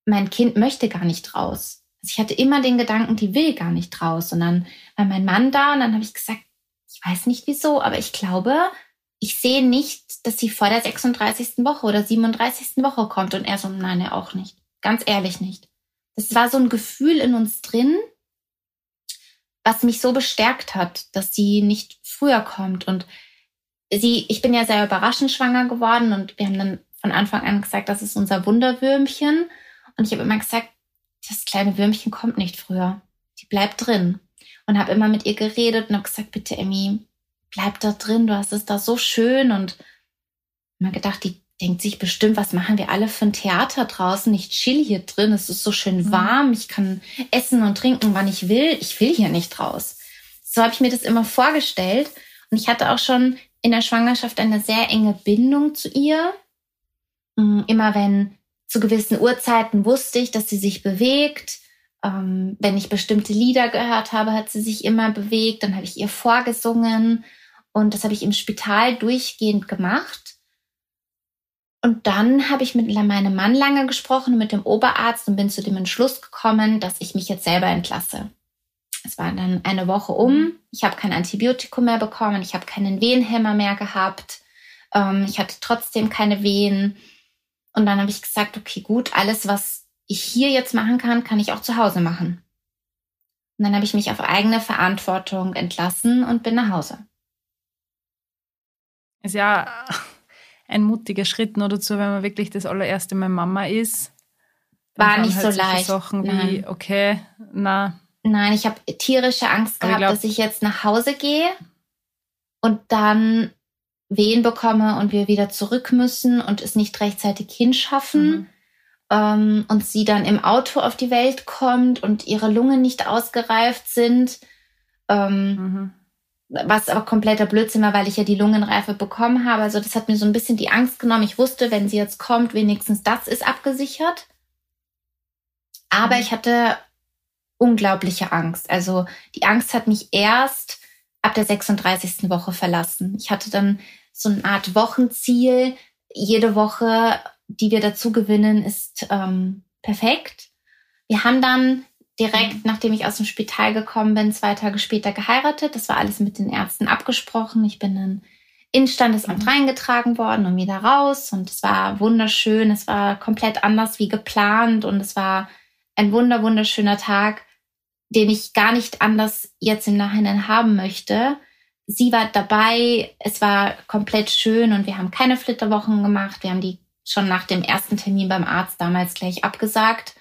mein Kind möchte gar nicht raus. Also ich hatte immer den Gedanken, die will gar nicht raus. Dann war mein Mann da und dann habe ich gesagt, ich weiß nicht wieso, aber ich glaube, ich sehe nicht, dass sie vor der 36. Woche oder 37. Woche kommt. Und er so, nein, er auch nicht. Ganz ehrlich nicht. Das war so ein Gefühl in uns drin, was mich so bestärkt hat, dass sie nicht früher kommt. Und sie, ich bin ja sehr überraschend schwanger geworden und wir haben dann von Anfang an gesagt, das ist unser Wunderwürmchen. Und ich habe immer gesagt, das kleine Würmchen kommt nicht früher. Die bleibt drin. Und habe immer mit ihr geredet und habe gesagt, bitte Emmy, bleib da drin, du hast es da so schön. Und immer gedacht, die denkt sich bestimmt, was machen wir alle für ein Theater draußen? Ich chill hier drin, es ist so schön mhm. warm, ich kann essen und trinken, wann ich will. Ich will hier nicht raus. So habe ich mir das immer vorgestellt. Und ich hatte auch schon in der Schwangerschaft eine sehr enge Bindung zu ihr. Mm, immer wenn zu gewissen Uhrzeiten wusste ich, dass sie sich bewegt. Ähm, wenn ich bestimmte Lieder gehört habe, hat sie sich immer bewegt. Dann habe ich ihr vorgesungen. Und das habe ich im Spital durchgehend gemacht. Und dann habe ich mit meinem Mann lange gesprochen, mit dem Oberarzt und bin zu dem Entschluss gekommen, dass ich mich jetzt selber entlasse. Es war dann eine Woche um. Ich habe kein Antibiotikum mehr bekommen. Ich habe keinen Wehenhemmer mehr gehabt. Ähm, ich hatte trotzdem keine Wehen. Und dann habe ich gesagt, okay, gut, alles, was ich hier jetzt machen kann, kann ich auch zu Hause machen. Und dann habe ich mich auf eigene Verantwortung entlassen und bin nach Hause. Ist ja ein mutiger Schritt nur dazu, wenn man wirklich das allererste Mal Mama ist. War nicht halt so leicht. Sachen Nein. wie, okay, na. Nein, ich habe tierische Angst gehabt, glaub, dass ich jetzt nach Hause gehe und dann Wehen bekomme und wir wieder zurück müssen und es nicht rechtzeitig hinschaffen. Mhm. Ähm, und sie dann im Auto auf die Welt kommt und ihre Lungen nicht ausgereift sind. Ähm, mhm was aber kompletter Blödsinn war, weil ich ja die Lungenreife bekommen habe. Also das hat mir so ein bisschen die Angst genommen. Ich wusste, wenn sie jetzt kommt, wenigstens das ist abgesichert. Aber mhm. ich hatte unglaubliche Angst. Also die Angst hat mich erst ab der 36. Woche verlassen. Ich hatte dann so eine Art Wochenziel. Jede Woche, die wir dazu gewinnen, ist ähm, perfekt. Wir haben dann direkt, mhm. nachdem ich aus dem Spital gekommen bin, zwei Tage später geheiratet. Das war alles mit den Ärzten abgesprochen. Ich bin dann ins Standesamt mhm. reingetragen worden und wieder raus. Und es war wunderschön. Es war komplett anders wie geplant. Und es war ein wunder, wunderschöner Tag, den ich gar nicht anders jetzt im Nachhinein haben möchte. Sie war dabei. Es war komplett schön und wir haben keine Flitterwochen gemacht. Wir haben die schon nach dem ersten Termin beim Arzt damals gleich abgesagt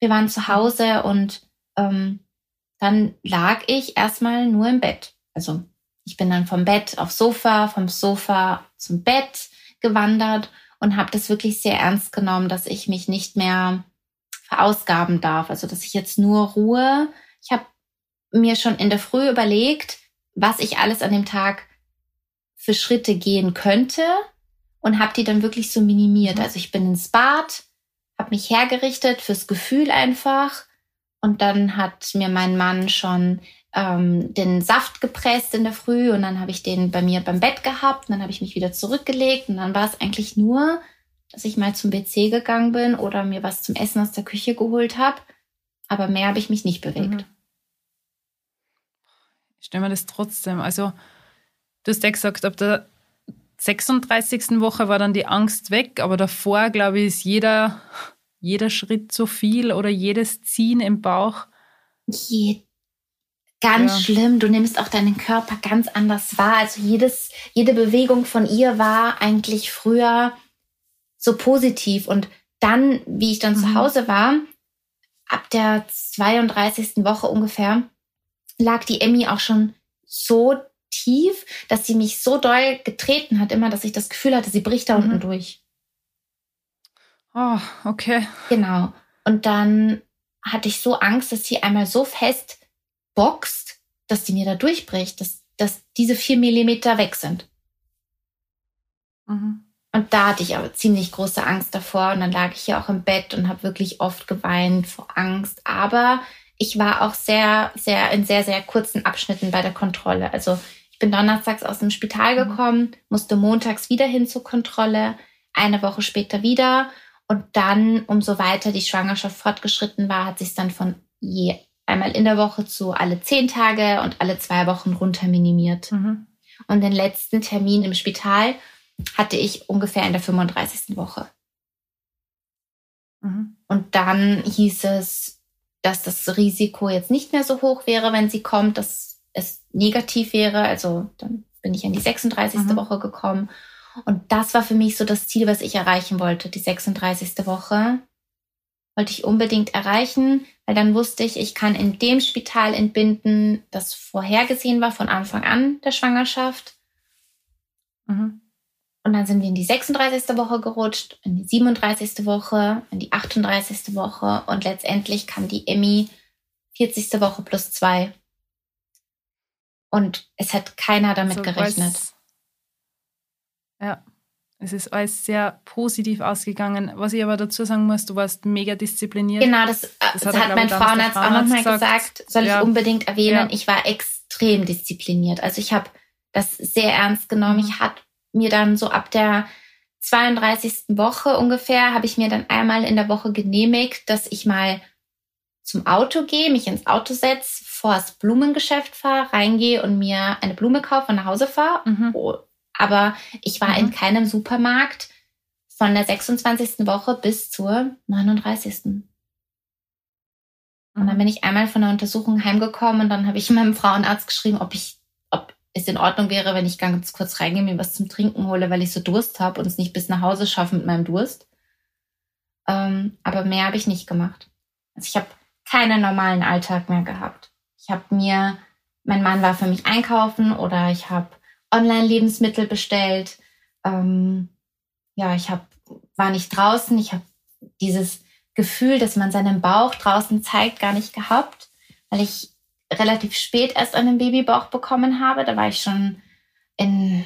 wir waren zu Hause und ähm, dann lag ich erstmal nur im Bett. Also ich bin dann vom Bett aufs Sofa, vom Sofa zum Bett gewandert und habe das wirklich sehr ernst genommen, dass ich mich nicht mehr verausgaben darf. Also dass ich jetzt nur Ruhe. Ich habe mir schon in der Früh überlegt, was ich alles an dem Tag für Schritte gehen könnte und habe die dann wirklich so minimiert. Also ich bin ins Bad, habe mich hergerichtet fürs Gefühl einfach. Und dann hat mir mein Mann schon ähm, den Saft gepresst in der Früh und dann habe ich den bei mir beim Bett gehabt und dann habe ich mich wieder zurückgelegt und dann war es eigentlich nur, dass ich mal zum WC gegangen bin oder mir was zum Essen aus der Küche geholt habe. Aber mehr habe ich mich nicht bewegt. Mhm. Ich stelle mir das trotzdem. Also, du hast ja gesagt, ab der 36. Woche war dann die Angst weg, aber davor, glaube ich, ist jeder, jeder Schritt so viel oder jedes Ziehen im Bauch. Je, ganz ja. schlimm. Du nimmst auch deinen Körper ganz anders wahr. Also jedes, jede Bewegung von ihr war eigentlich früher so positiv. Und dann, wie ich dann mhm. zu Hause war, ab der 32. Woche ungefähr, lag die Emmy auch schon so tief, dass sie mich so doll getreten hat, immer, dass ich das Gefühl hatte, sie bricht da mhm. unten durch. Oh, okay. Genau. Und dann hatte ich so Angst, dass sie einmal so fest boxt, dass die mir da durchbricht, dass, dass diese vier Millimeter weg sind. Mhm. Und da hatte ich aber ziemlich große Angst davor. Und dann lag ich ja auch im Bett und habe wirklich oft geweint vor Angst. Aber ich war auch sehr, sehr in sehr, sehr kurzen Abschnitten bei der Kontrolle. Also ich bin donnerstags aus dem Spital mhm. gekommen, musste montags wieder hin zur Kontrolle, eine Woche später wieder. Und dann, umso weiter die Schwangerschaft fortgeschritten war, hat sich dann von je einmal in der Woche zu alle zehn Tage und alle zwei Wochen runter minimiert. Mhm. Und den letzten Termin im Spital hatte ich ungefähr in der 35. Woche. Mhm. Und dann hieß es, dass das Risiko jetzt nicht mehr so hoch wäre, wenn sie kommt, dass es negativ wäre. Also dann bin ich in die 36. Mhm. Woche gekommen. Und das war für mich so das Ziel, was ich erreichen wollte, die 36. Woche. Wollte ich unbedingt erreichen, weil dann wusste ich, ich kann in dem Spital entbinden, das vorhergesehen war von Anfang an der Schwangerschaft. Mhm. Und dann sind wir in die 36. Woche gerutscht, in die 37. Woche, in die 38. Woche und letztendlich kam die Emmy 40. Woche plus zwei. Und es hat keiner damit so, gerechnet. Ja, es ist alles sehr positiv ausgegangen. Was ich aber dazu sagen muss, du warst mega diszipliniert. Genau, das, das, das hat, hat mein Frauenarzt auch nochmal gesagt. gesagt. Soll ja. ich unbedingt erwähnen, ja. ich war extrem diszipliniert. Also ich habe das sehr ernst genommen. Ich hatte mir dann so ab der 32. Woche ungefähr, habe ich mir dann einmal in der Woche genehmigt, dass ich mal zum Auto gehe, mich ins Auto setze, vor das Blumengeschäft fahre, reingehe und mir eine Blume kaufe und nach Hause fahre. Mhm. Oh, aber ich war mhm. in keinem Supermarkt von der 26. Woche bis zur 39. Und dann mhm. bin ich einmal von der Untersuchung heimgekommen und dann habe ich meinem Frauenarzt geschrieben, ob ich, es in Ordnung wäre, wenn ich ganz kurz reingehe, mir was zum Trinken hole, weil ich so Durst habe und es nicht bis nach Hause schaffe mit meinem Durst. Ähm, aber mehr habe ich nicht gemacht. Also ich habe keinen normalen Alltag mehr gehabt. Ich habe mir, mein Mann war für mich einkaufen oder ich habe Online-Lebensmittel bestellt. Ähm, ja, ich hab, war nicht draußen. Ich habe dieses Gefühl, dass man seinen Bauch draußen zeigt, gar nicht gehabt, weil ich relativ spät erst einen Babybauch bekommen habe. Da war ich schon in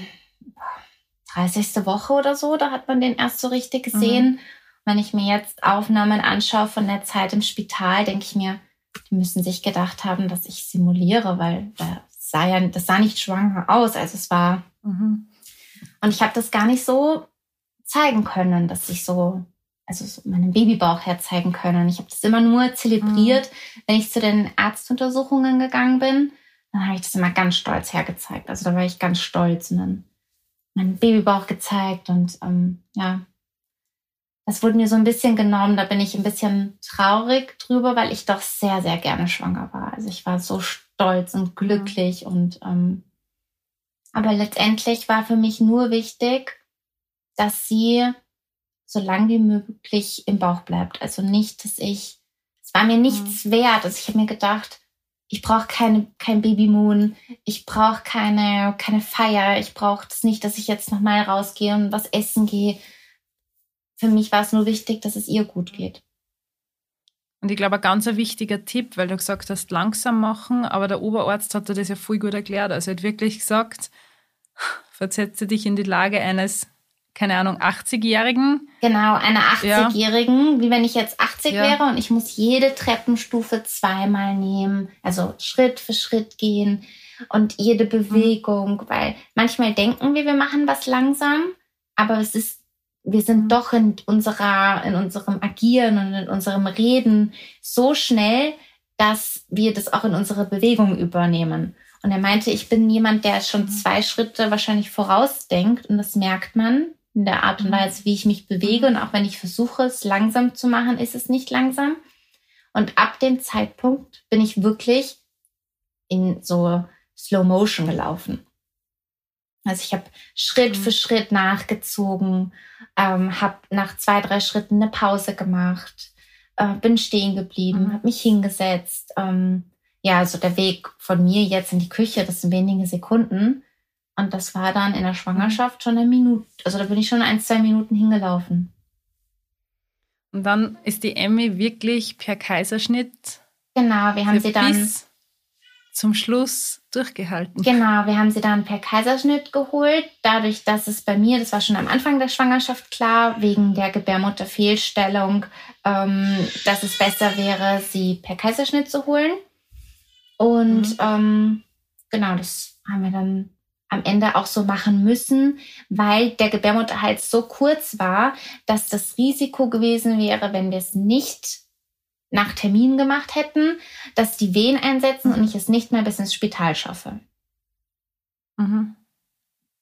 30. Woche oder so. Da hat man den erst so richtig gesehen. Mhm. Wenn ich mir jetzt Aufnahmen anschaue von der Zeit im Spital, denke ich mir, die müssen sich gedacht haben, dass ich simuliere, weil da sah ja, das sah nicht schwanger aus. Also es war. Mhm. Und ich habe das gar nicht so zeigen können, dass ich so, also so meinen Babybauch herzeigen können. Ich habe das immer nur zelebriert, mhm. wenn ich zu den Arztuntersuchungen gegangen bin. Dann habe ich das immer ganz stolz hergezeigt. Also da war ich ganz stolz und dann meinen Babybauch gezeigt und ähm, ja, das wurde mir so ein bisschen genommen. Da bin ich ein bisschen traurig drüber, weil ich doch sehr, sehr gerne schwanger war. Also ich war so stolz und glücklich und ähm, aber letztendlich war für mich nur wichtig, dass sie so lang wie möglich im Bauch bleibt. Also nicht, dass ich, es war mir nichts mhm. wert. Also ich habe mir gedacht, ich brauche keine kein Babymoon, ich brauche keine keine Feier, ich brauche es nicht, dass ich jetzt nochmal rausgehe und was essen gehe. Für mich war es nur wichtig, dass es ihr gut geht. Und ich glaube, ein ganz wichtiger Tipp, weil du gesagt hast, langsam machen, aber der Oberarzt hat dir das ja voll gut erklärt. Also er hat wirklich gesagt, versetze dich in die Lage eines, keine Ahnung, 80-Jährigen. Genau, einer 80-Jährigen, ja. wie wenn ich jetzt 80 ja. wäre und ich muss jede Treppenstufe zweimal nehmen, also Schritt für Schritt gehen und jede Bewegung, mhm. weil manchmal denken wir, wir machen was langsam, aber es ist wir sind mhm. doch in unserer, in unserem Agieren und in unserem Reden so schnell, dass wir das auch in unsere Bewegung übernehmen. Und er meinte, ich bin jemand, der schon mhm. zwei Schritte wahrscheinlich vorausdenkt und das merkt man in der Art und mhm. Weise, wie ich mich bewege. Und auch wenn ich versuche, es langsam zu machen, ist es nicht langsam. Und ab dem Zeitpunkt bin ich wirklich in so Slow Motion gelaufen. Also ich habe Schritt für Schritt nachgezogen ähm, habe nach zwei, drei Schritten eine Pause gemacht, äh, bin stehen geblieben, mhm. habe mich hingesetzt. Ähm, ja, also der Weg von mir jetzt in die Küche, das sind wenige Sekunden. Und das war dann in der Schwangerschaft schon eine Minute. Also da bin ich schon ein, zwei Minuten hingelaufen. Und dann ist die Emmy wirklich per Kaiserschnitt. Genau, wir haben sie dann zum Schluss durchgehalten. Genau, wir haben sie dann per Kaiserschnitt geholt. Dadurch, dass es bei mir, das war schon am Anfang der Schwangerschaft klar, wegen der Gebärmutterfehlstellung, ähm, dass es besser wäre, sie per Kaiserschnitt zu holen. Und mhm. ähm, genau, das haben wir dann am Ende auch so machen müssen, weil der Gebärmutterhals so kurz war, dass das Risiko gewesen wäre, wenn wir es nicht nach Termin gemacht hätten, dass die Wehen einsetzen und ich es nicht mehr bis ins Spital schaffe. Mhm.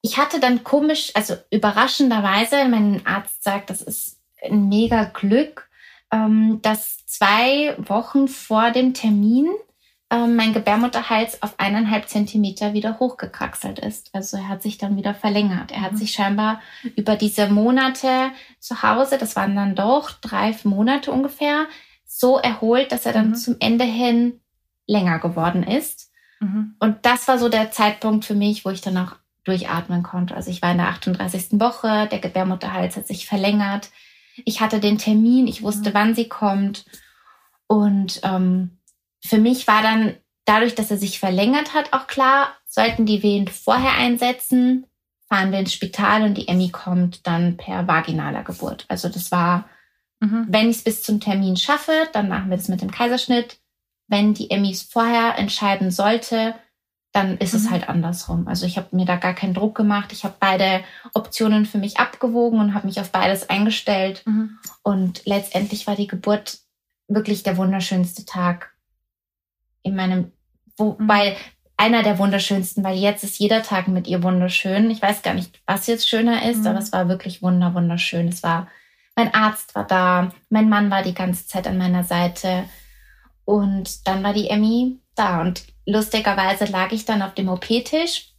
ich hatte dann komisch, also überraschenderweise, mein Arzt sagt, das ist ein mega Glück, ähm, dass zwei Wochen vor dem Termin ähm, mein Gebärmutterhals auf eineinhalb Zentimeter wieder hochgekraxelt ist. Also er hat sich dann wieder verlängert. Er hat mhm. sich scheinbar über diese Monate zu Hause, das waren dann doch drei Monate ungefähr, so erholt, dass er dann mhm. zum Ende hin länger geworden ist. Mhm. Und das war so der Zeitpunkt für mich, wo ich dann auch durchatmen konnte. Also ich war in der 38. Woche, der Gebärmutterhals hat sich verlängert. Ich hatte den Termin, ich wusste, mhm. wann sie kommt. Und ähm, für mich war dann dadurch, dass er sich verlängert hat, auch klar, sollten die Wehen vorher einsetzen, fahren wir ins Spital und die Emmy kommt dann per vaginaler Geburt. Also das war, mhm. wenn ich es bis zum Termin schaffe, dann machen wir das mit dem Kaiserschnitt. Wenn die Emmy es vorher entscheiden sollte, dann ist mhm. es halt andersrum. Also ich habe mir da gar keinen Druck gemacht. Ich habe beide Optionen für mich abgewogen und habe mich auf beides eingestellt. Mhm. Und letztendlich war die Geburt wirklich der wunderschönste Tag in meinem, wobei mhm. einer der wunderschönsten, weil jetzt ist jeder Tag mit ihr wunderschön. Ich weiß gar nicht, was jetzt schöner ist, mhm. aber es war wirklich wunder, wunderschön. Es war, mein Arzt war da, mein Mann war die ganze Zeit an meiner Seite und dann war die Emmy da und lustigerweise lag ich dann auf dem OP-Tisch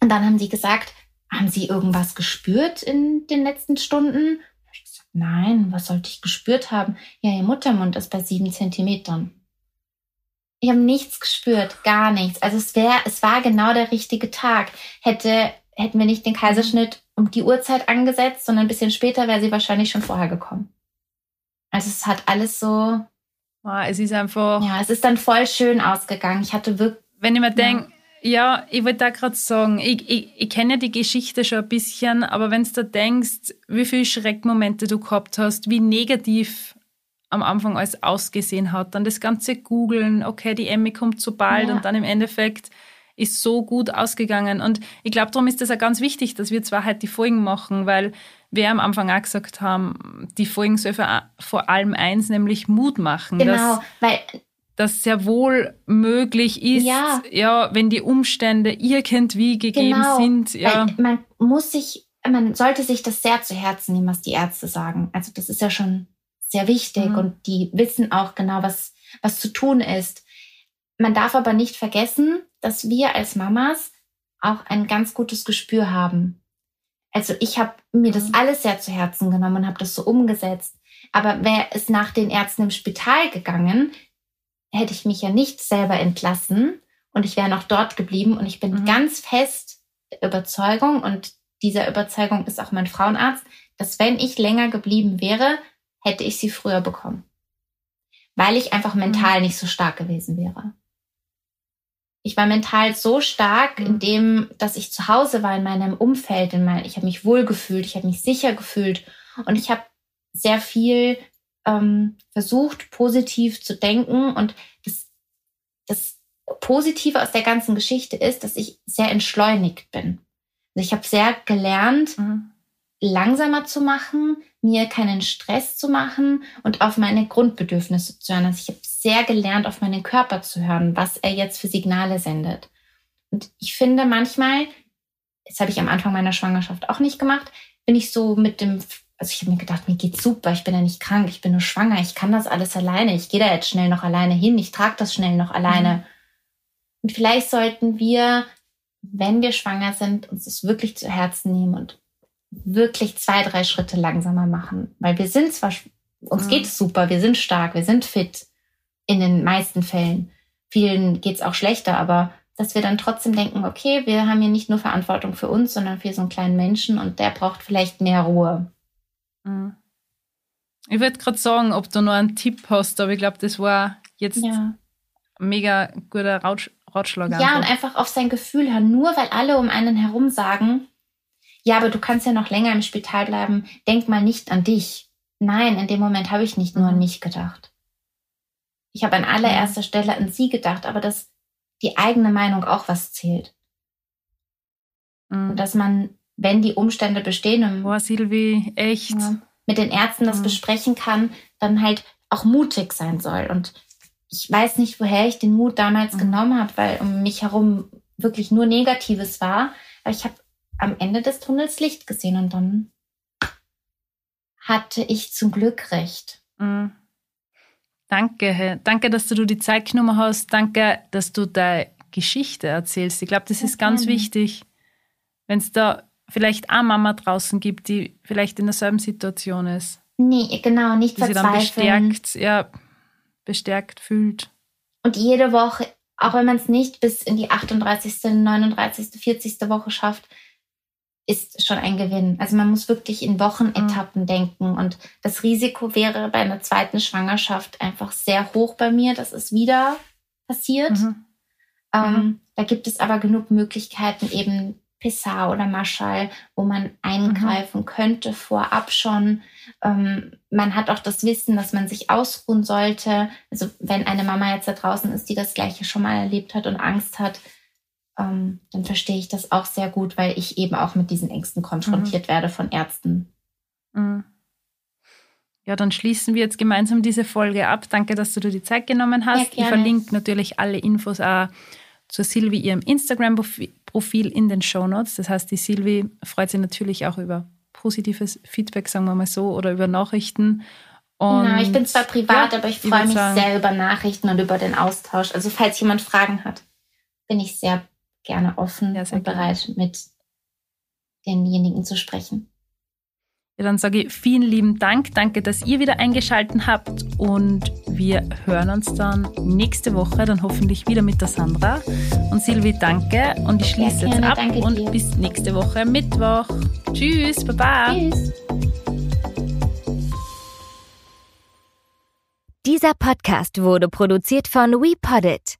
und dann haben sie gesagt, haben Sie irgendwas gespürt in den letzten Stunden? Ich gesagt, nein, was sollte ich gespürt haben? Ja, Ihr Muttermund ist bei sieben Zentimetern. Ich habe nichts gespürt, gar nichts. Also es wäre, es war genau der richtige Tag. Hätte, hätten wir nicht den Kaiserschnitt um die Uhrzeit angesetzt, sondern ein bisschen später wäre sie wahrscheinlich schon vorher gekommen. Also es hat alles so. Wow, es ist einfach. Ja, es ist dann voll schön ausgegangen. Ich hatte wirklich. Wenn ich mir denke, ja, ich wollte da gerade sagen, ich, ich, ich kenne ja die Geschichte schon ein bisschen, aber wenn du da denkst, wie viele Schreckmomente du gehabt hast, wie negativ am Anfang alles ausgesehen hat. Dann das ganze Googeln, okay, die Emmy kommt so bald ja. und dann im Endeffekt ist so gut ausgegangen. Und ich glaube, darum ist es auch ganz wichtig, dass wir zwar halt die Folgen machen, weil wir am Anfang auch gesagt haben, die Folgen soll vor allem eins, nämlich Mut machen. Genau, dass, weil das sehr wohl möglich ist, ja, ja wenn die Umstände irgendwie gegeben genau, sind. Ja. man muss sich, man sollte sich das sehr zu Herzen nehmen, was die Ärzte sagen. Also das ist ja schon sehr wichtig mhm. und die wissen auch genau, was, was zu tun ist. Man darf aber nicht vergessen, dass wir als Mamas auch ein ganz gutes Gespür haben. Also ich habe mir das mhm. alles sehr zu Herzen genommen und habe das so umgesetzt. Aber wäre es nach den Ärzten im Spital gegangen, hätte ich mich ja nicht selber entlassen und ich wäre noch dort geblieben. Und ich bin mhm. ganz fest der Überzeugung, und dieser Überzeugung ist auch mein Frauenarzt, dass wenn ich länger geblieben wäre, hätte ich sie früher bekommen. Weil ich einfach mental nicht so stark gewesen wäre. Ich war mental so stark, in dem, dass ich zu Hause war in meinem Umfeld, in mein, ich habe mich wohlgefühlt, ich habe mich sicher gefühlt und ich habe sehr viel ähm, versucht, positiv zu denken. Und das, das Positive aus der ganzen Geschichte ist, dass ich sehr entschleunigt bin. Also ich habe sehr gelernt, mhm langsamer zu machen, mir keinen Stress zu machen und auf meine Grundbedürfnisse zu hören. Also ich habe sehr gelernt, auf meinen Körper zu hören, was er jetzt für Signale sendet. Und ich finde manchmal, das habe ich am Anfang meiner Schwangerschaft auch nicht gemacht, bin ich so mit dem, also ich habe mir gedacht, mir geht's super, ich bin ja nicht krank, ich bin nur schwanger, ich kann das alles alleine, ich gehe da jetzt schnell noch alleine hin, ich trage das schnell noch alleine. Mhm. Und vielleicht sollten wir, wenn wir schwanger sind, uns das wirklich zu Herzen nehmen und wirklich zwei, drei Schritte langsamer machen. Weil wir sind zwar, uns geht es super, wir sind stark, wir sind fit in den meisten Fällen. Vielen geht es auch schlechter, aber dass wir dann trotzdem denken, okay, wir haben hier nicht nur Verantwortung für uns, sondern für so einen kleinen Menschen und der braucht vielleicht mehr Ruhe. Mhm. Ich würde gerade sagen, ob du noch einen Tipp hast, aber ich glaube, das war jetzt ja. ein mega guter Ratschlag. Ja, und einfach auf sein Gefühl hören. Nur weil alle um einen herum sagen, ja, aber du kannst ja noch länger im Spital bleiben, denk mal nicht an dich. Nein, in dem Moment habe ich nicht nur an mhm. mich gedacht. Ich habe an allererster Stelle an sie gedacht, aber dass die eigene Meinung auch was zählt. Mhm. Und dass man, wenn die Umstände bestehen, Boah, Silvi, echt. Mit den Ärzten das mhm. besprechen kann, dann halt auch mutig sein soll. Und ich weiß nicht, woher ich den Mut damals mhm. genommen habe, weil um mich herum wirklich nur Negatives war. Aber ich habe am Ende des Tunnels Licht gesehen und dann hatte ich zum Glück recht. Mhm. Danke, danke, dass du die Zeit genommen hast. Danke, dass du deine Geschichte erzählst. Ich glaube, das ja, ist ganz gerne. wichtig, wenn es da vielleicht eine Mama draußen gibt, die vielleicht in derselben Situation ist. Nee, genau, nicht die verzweifeln. sich dann bestärkt, ja, bestärkt fühlt. Und jede Woche, auch wenn man es nicht bis in die 38., 39., 40. Woche schafft, ist schon ein Gewinn. Also man muss wirklich in Wochenetappen mhm. denken. Und das Risiko wäre bei einer zweiten Schwangerschaft einfach sehr hoch bei mir, dass es wieder passiert. Mhm. Ähm, mhm. Da gibt es aber genug Möglichkeiten, eben Pessar oder Maschall, wo man eingreifen mhm. könnte vorab schon. Ähm, man hat auch das Wissen, dass man sich ausruhen sollte. Also wenn eine Mama jetzt da draußen ist, die das gleiche schon mal erlebt hat und Angst hat, ähm, dann verstehe ich das auch sehr gut, weil ich eben auch mit diesen Ängsten konfrontiert mhm. werde von Ärzten. Mhm. Ja, dann schließen wir jetzt gemeinsam diese Folge ab. Danke, dass du dir die Zeit genommen hast. Ja, ich verlinke natürlich alle Infos auch zur Silvi ihrem Instagram-Profil in den Show Notes. Das heißt, die Silvi freut sich natürlich auch über positives Feedback, sagen wir mal so, oder über Nachrichten. Und genau, ich bin zwar privat, ja, aber ich freue mich sagen, sehr über Nachrichten und über den Austausch. Also falls jemand Fragen hat, bin ich sehr gerne offen ja, und bereit, gerne. mit denjenigen zu sprechen. Ja, dann sage ich vielen lieben Dank. Danke, dass ihr wieder eingeschaltet habt und wir hören uns dann nächste Woche, dann hoffentlich wieder mit der Sandra. Und Silvi, danke und ich schließe ja, jetzt ab und dir. bis nächste Woche Mittwoch. Tschüss, baba. Tschüss. Dieser Podcast wurde produziert von WePoddit.